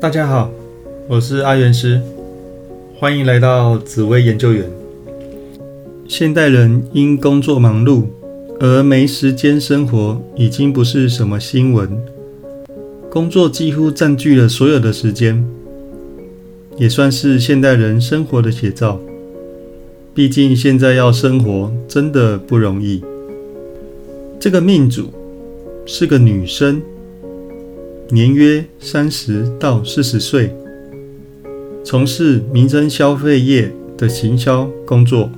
大家好，我是阿元师，欢迎来到紫薇研究员。现代人因工作忙碌而没时间生活，已经不是什么新闻。工作几乎占据了所有的时间，也算是现代人生活的写照。毕竟现在要生活真的不容易。这个命主是个女生。年约三十到四十岁，从事民生消费业的行销工作，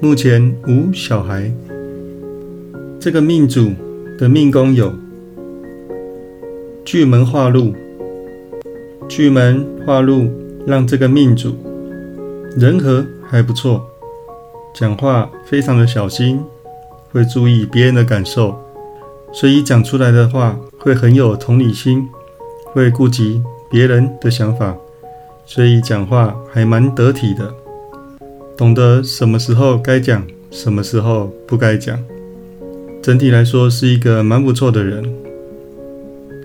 目前无小孩。这个命主的命宫有巨门化禄，巨门化禄让这个命主人和还不错，讲话非常的小心，会注意别人的感受，所以讲出来的话。会很有同理心，会顾及别人的想法，所以讲话还蛮得体的，懂得什么时候该讲，什么时候不该讲。整体来说是一个蛮不错的人。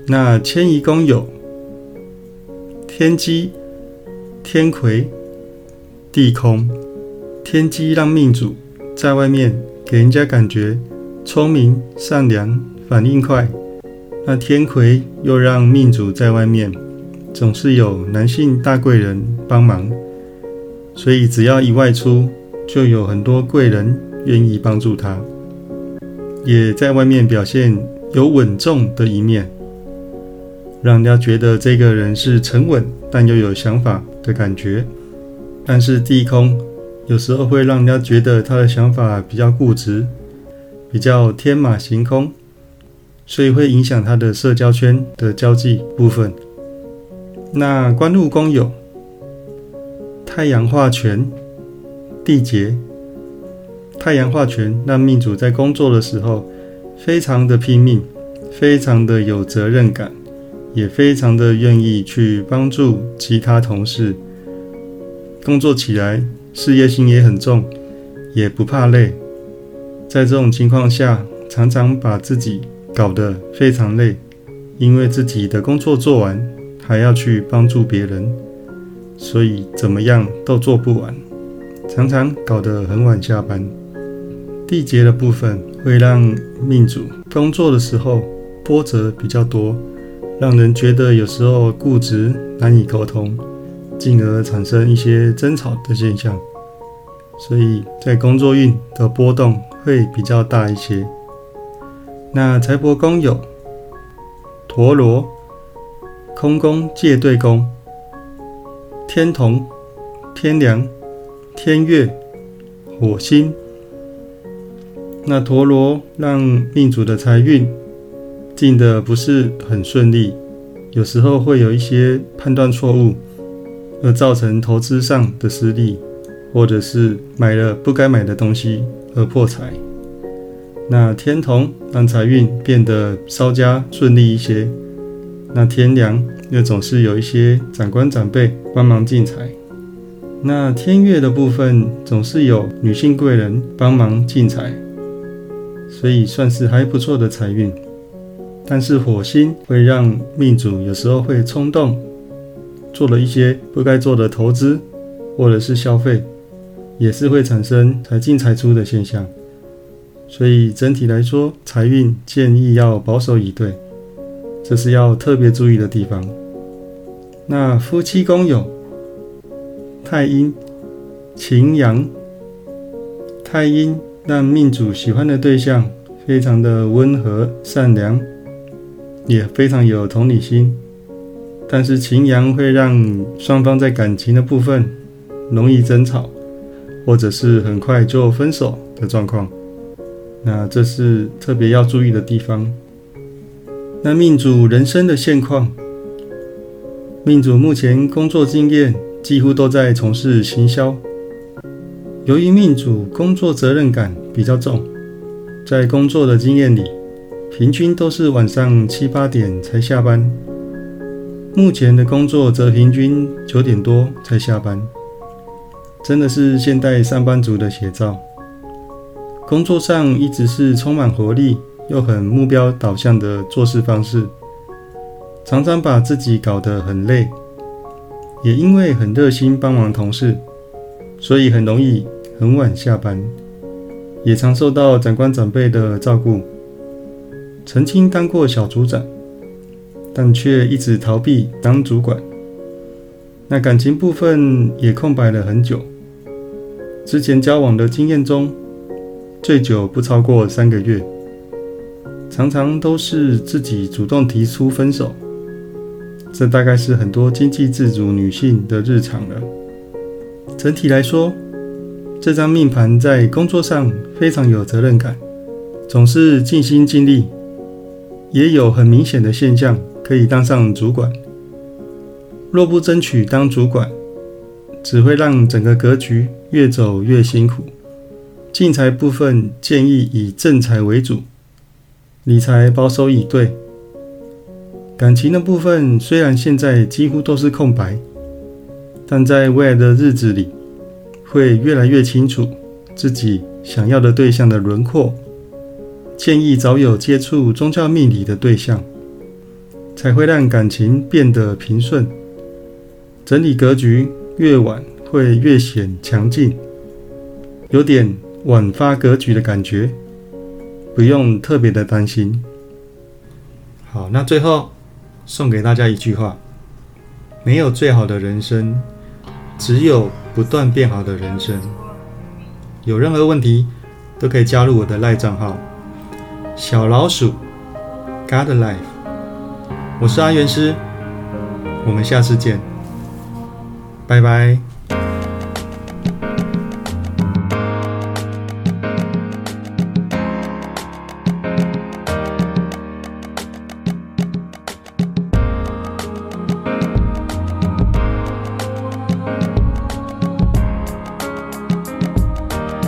那迁移宫有天机、天魁、地空。天机让命主在外面给人家感觉聪明、善良、反应快。那天魁又让命主在外面总是有男性大贵人帮忙，所以只要一外出，就有很多贵人愿意帮助他，也在外面表现有稳重的一面，让人家觉得这个人是沉稳但又有想法的感觉。但是地空有时候会让人家觉得他的想法比较固执，比较天马行空。所以会影响他的社交圈的交际部分。那官禄宫有太阳化权、地劫。太阳化权让命主在工作的时候非常的拼命，非常的有责任感，也非常的愿意去帮助其他同事。工作起来事业心也很重，也不怕累。在这种情况下，常常把自己。搞得非常累，因为自己的工作做完，还要去帮助别人，所以怎么样都做不完，常常搞得很晚下班。地劫的部分会让命主工作的时候波折比较多，让人觉得有时候固执难以沟通，进而产生一些争吵的现象，所以在工作运的波动会比较大一些。那财帛宫有陀螺、空宫、借对宫、天同、天梁、天月、火星。那陀螺让命主的财运进的不是很顺利，有时候会有一些判断错误，而造成投资上的失利，或者是买了不该买的东西而破财。那天同让财运变得稍加顺利一些，那天梁又总是有一些长官长辈帮忙进财，那天月的部分总是有女性贵人帮忙进财，所以算是还不错的财运。但是火星会让命主有时候会冲动，做了一些不该做的投资或者是消费，也是会产生财进财出的现象。所以整体来说，财运建议要保守以对，这是要特别注意的地方。那夫妻宫有太阴、擎阳，太阴让命主喜欢的对象非常的温和善良，也非常有同理心，但是擎羊会让双方在感情的部分容易争吵，或者是很快就分手的状况。那这是特别要注意的地方。那命主人生的现况，命主目前工作经验几乎都在从事行销。由于命主工作责任感比较重，在工作的经验里，平均都是晚上七八点才下班。目前的工作则平均九点多才下班，真的是现代上班族的写照。工作上一直是充满活力又很目标导向的做事方式，常常把自己搞得很累，也因为很热心帮忙同事，所以很容易很晚下班，也常受到长官长辈的照顾。曾经当过小组长，但却一直逃避当主管。那感情部分也空白了很久。之前交往的经验中，最久不超过三个月，常常都是自己主动提出分手。这大概是很多经济自主女性的日常了。整体来说，这张命盘在工作上非常有责任感，总是尽心尽力，也有很明显的现象可以当上主管。若不争取当主管，只会让整个格局越走越辛苦。进财部分建议以正财为主，理财保守以对。感情的部分虽然现在几乎都是空白，但在未来的日子里，会越来越清楚自己想要的对象的轮廓。建议早有接触宗教命理的对象，才会让感情变得平顺。整理格局越晚会越显强劲，有点晚发格局的感觉，不用特别的担心。好，那最后。送给大家一句话：没有最好的人生，只有不断变好的人生。有任何问题都可以加入我的赖账号“小老鼠 God Life”。我是阿元师，我们下次见，拜拜。